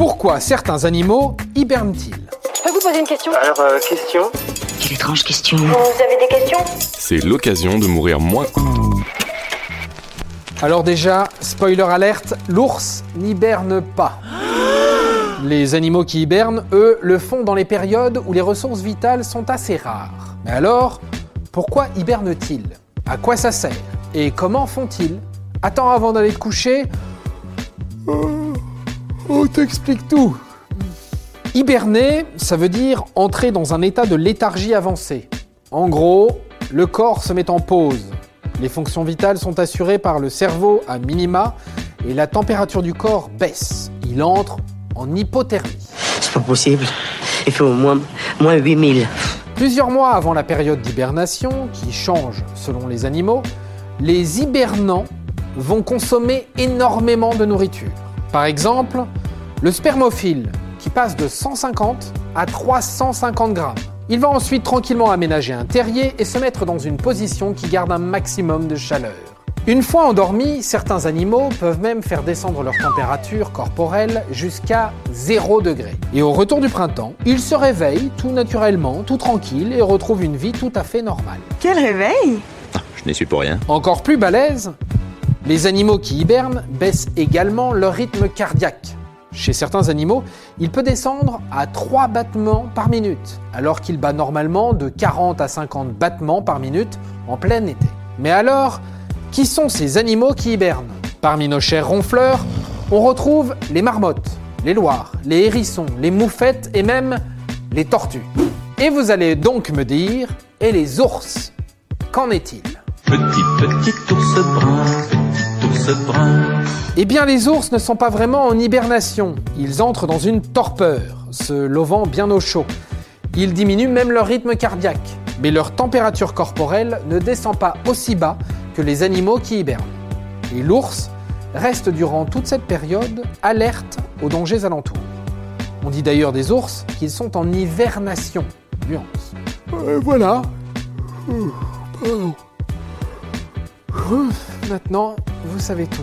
Pourquoi certains animaux hibernent-ils Je peux vous poser une question Alors, euh, question Quelle étrange question. Vous avez des questions C'est l'occasion de mourir moins. Alors déjà, spoiler alerte, l'ours n'hiberne pas. Les animaux qui hibernent, eux, le font dans les périodes où les ressources vitales sont assez rares. Mais alors, pourquoi hibernent-ils? À quoi ça sert? Et comment font-ils? Attends, avant d'aller te coucher, on t'explique tout. Hiberner, ça veut dire entrer dans un état de léthargie avancée. En gros, le corps se met en pause. Les fonctions vitales sont assurées par le cerveau à minima et la température du corps baisse. Il entre en hypothermie. C'est pas possible. Il fait au moins, moins 8000. Plusieurs mois avant la période d'hibernation, qui change selon les animaux, les hibernants vont consommer énormément de nourriture. Par exemple, le spermophile, qui passe de 150 à 350 grammes. Il va ensuite tranquillement aménager un terrier et se mettre dans une position qui garde un maximum de chaleur. Une fois endormis, certains animaux peuvent même faire descendre leur température corporelle jusqu'à 0 degré. Et au retour du printemps, ils se réveillent tout naturellement, tout tranquille et retrouvent une vie tout à fait normale. Quel réveil Je n'y suis pour rien. Encore plus balèze, les animaux qui hibernent baissent également leur rythme cardiaque. Chez certains animaux, il peut descendre à 3 battements par minute, alors qu'il bat normalement de 40 à 50 battements par minute en plein été. Mais alors, qui sont ces animaux qui hibernent? Parmi nos chers ronfleurs, on retrouve les marmottes, les loirs, les hérissons, les moufettes et même les tortues. Et vous allez donc me dire, et les ours Qu'en est-il? Petit, petit ours brun, petit ours brun. Eh bien, les ours ne sont pas vraiment en hibernation. Ils entrent dans une torpeur, se lovant bien au chaud. Ils diminuent même leur rythme cardiaque, mais leur température corporelle ne descend pas aussi bas que les animaux qui hibernent. Et l'ours reste durant toute cette période alerte aux dangers alentours. On dit d'ailleurs des ours qu'ils sont en hivernation. Nuance. Euh, voilà. Pardon. Maintenant, vous savez tout.